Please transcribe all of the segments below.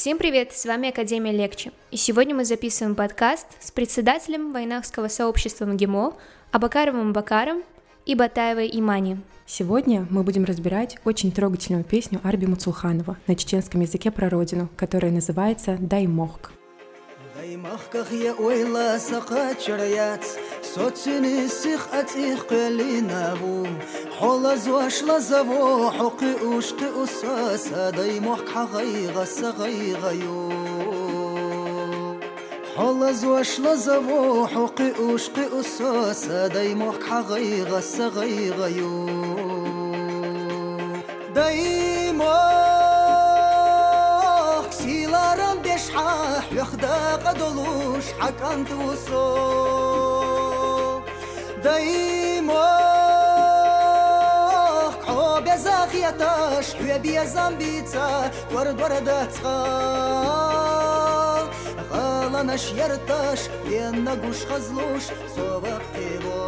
Всем привет, с вами Академия Легче, и сегодня мы записываем подкаст с председателем Войнахского сообщества МГИМО Абакаровым Бакаром и Батаевой Имани. Сегодня мы будем разбирать очень трогательную песню Арби Муцулханова на чеченском языке про родину, которая называется «Даймохк». مخكخ يا ويلا سقات شريات صوت سيني سيخ اتيخ حول ازواش لزابو حقي اوشتي أساس داي موحك حغي غس غي غيو حول ازواش لزابو حقي اوشتي أساس داي موحك حغي غس غي غيو شحاح يخدا قدلوش حكان توصو دايموخ قعوب يا زاخيتاش حبيب يا زنبيتا ورد ورد تخا غالناش يرتاش لين نقوش خزلوش صوبك تيبو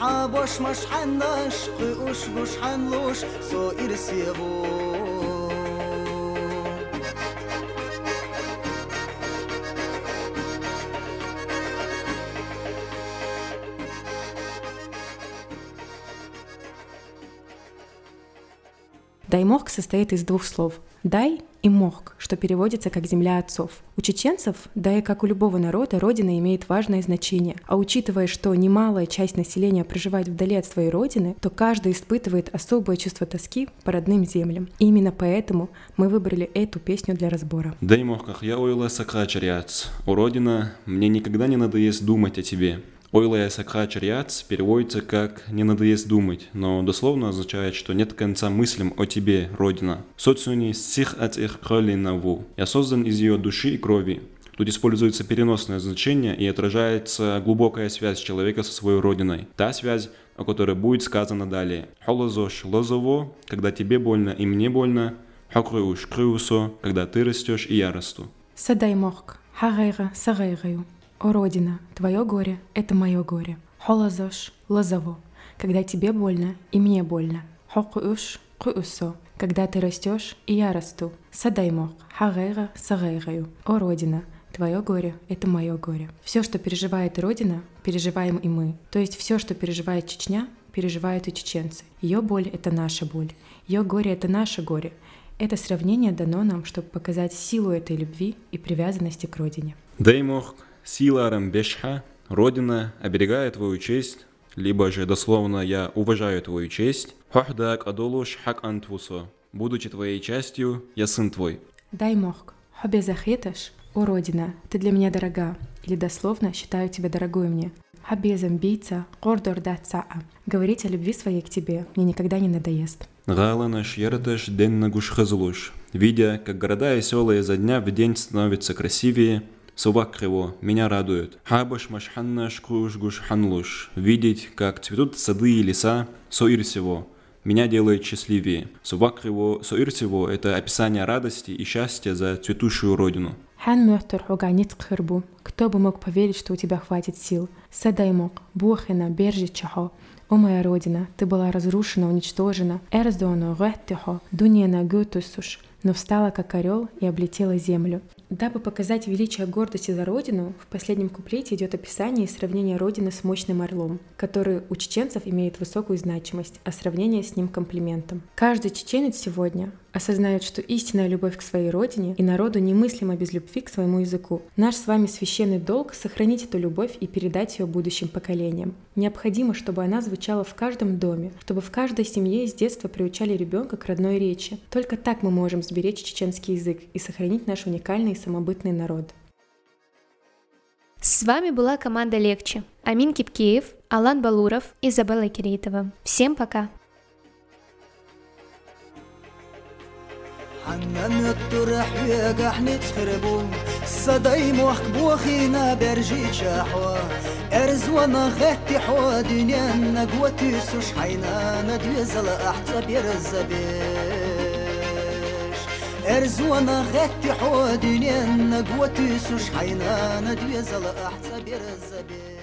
حابوش مش حناش قيوش بوش حنلوش سو إرسيبوش Даймохк состоит из двух слов «дай» и «мохк», что переводится как «земля отцов». У чеченцев, да и как у любого народа, родина имеет важное значение. А учитывая, что немалая часть населения проживает вдали от своей родины, то каждый испытывает особое чувство тоски по родным землям. И именно поэтому мы выбрали эту песню для разбора. Даймохках я ойла сакачаряц. У родина, мне никогда не надоест думать о тебе. Ойлая сакха чарьяц переводится как «не надоест думать», но дословно означает, что нет конца мыслям о тебе, Родина. Социуни сих от их кроли наву. Я создан из ее души и крови. Тут используется переносное значение и отражается глубокая связь человека со своей родиной. Та связь, о которой будет сказано далее. Холозош лозово, когда тебе больно и мне больно. Хокрыуш крыусо, когда ты растешь и я расту. Садай мохк, хагайра сагайраю. О, Родина, твое горе — это мое горе. Холозош, лозово, когда тебе больно и мне больно. Хокуш, куусо, когда ты растешь и я расту. Садаймох, хагайра, сагайраю. О, Родина, Твое горе — это мое горе. Все, что переживает Родина, переживаем и мы. То есть все, что переживает Чечня, переживают и чеченцы. Ее боль — это наша боль. Ее горе — это наше горе. Это сравнение дано нам, чтобы показать силу этой любви и привязанности к родине. Даймох Сила Рамбешха, Родина, оберегая твою честь, либо же дословно «я уважаю твою честь», «Хохдак адолуш хак антвусо», «будучи твоей частью, я сын твой». Дай мохк, хобе захеташ, о Родина, ты для меня дорога, или дословно считаю тебя дорогой мне. Хабе замбийца, кордор дацаа. Говорить о любви своей к тебе мне никогда не надоест. Галанаш яраташ ден гуш хазлуш. Видя, как города и села изо дня в день становятся красивее, Собак его меня радует. Хабаш машханнаш круш гуш ханлуш. Видеть, как цветут сады и леса, соир всего. Меня делает счастливее. Собак его, соир всего – это описание радости и счастья за цветущую родину. Хан мёртер хуганит кхырбу. Кто бы мог поверить, что у тебя хватит сил? Садаймок, Бухина, Бержи Чахо. О моя родина, ты была разрушена, уничтожена. Эрздону, Реттихо, Дуниена Гютусуш но встала как орел и облетела землю. Дабы показать величие гордости за родину, в последнем куплете идет описание и сравнение родины с мощным орлом, который у чеченцев имеет высокую значимость, а сравнение с ним комплиментом. Каждый чеченец сегодня осознает, что истинная любовь к своей родине и народу немыслима без любви к своему языку. Наш с вами священный долг — сохранить эту любовь и передать ее будущим поколениям. Необходимо, чтобы она звучала в каждом доме, чтобы в каждой семье с детства приучали ребенка к родной речи. Только так мы можем сберечь чеченский язык и сохранить наш уникальный самобытный народ. С вами была команда Легче. Амин Кипкеев, Алан Балуров, Изабелла Киритова. Всем пока! عمام الطرح يقحني تخربو صداي موحك بوخينا برجي تشاحوا. ارز وأنا غاتي حوا دنيا نقوتي سوش حينا ندوي زلا احتب يرزبيش ارز وأنا غاتي حوا دنيا نقوتي سوش حينا ندوي زلا احتب يرزبيش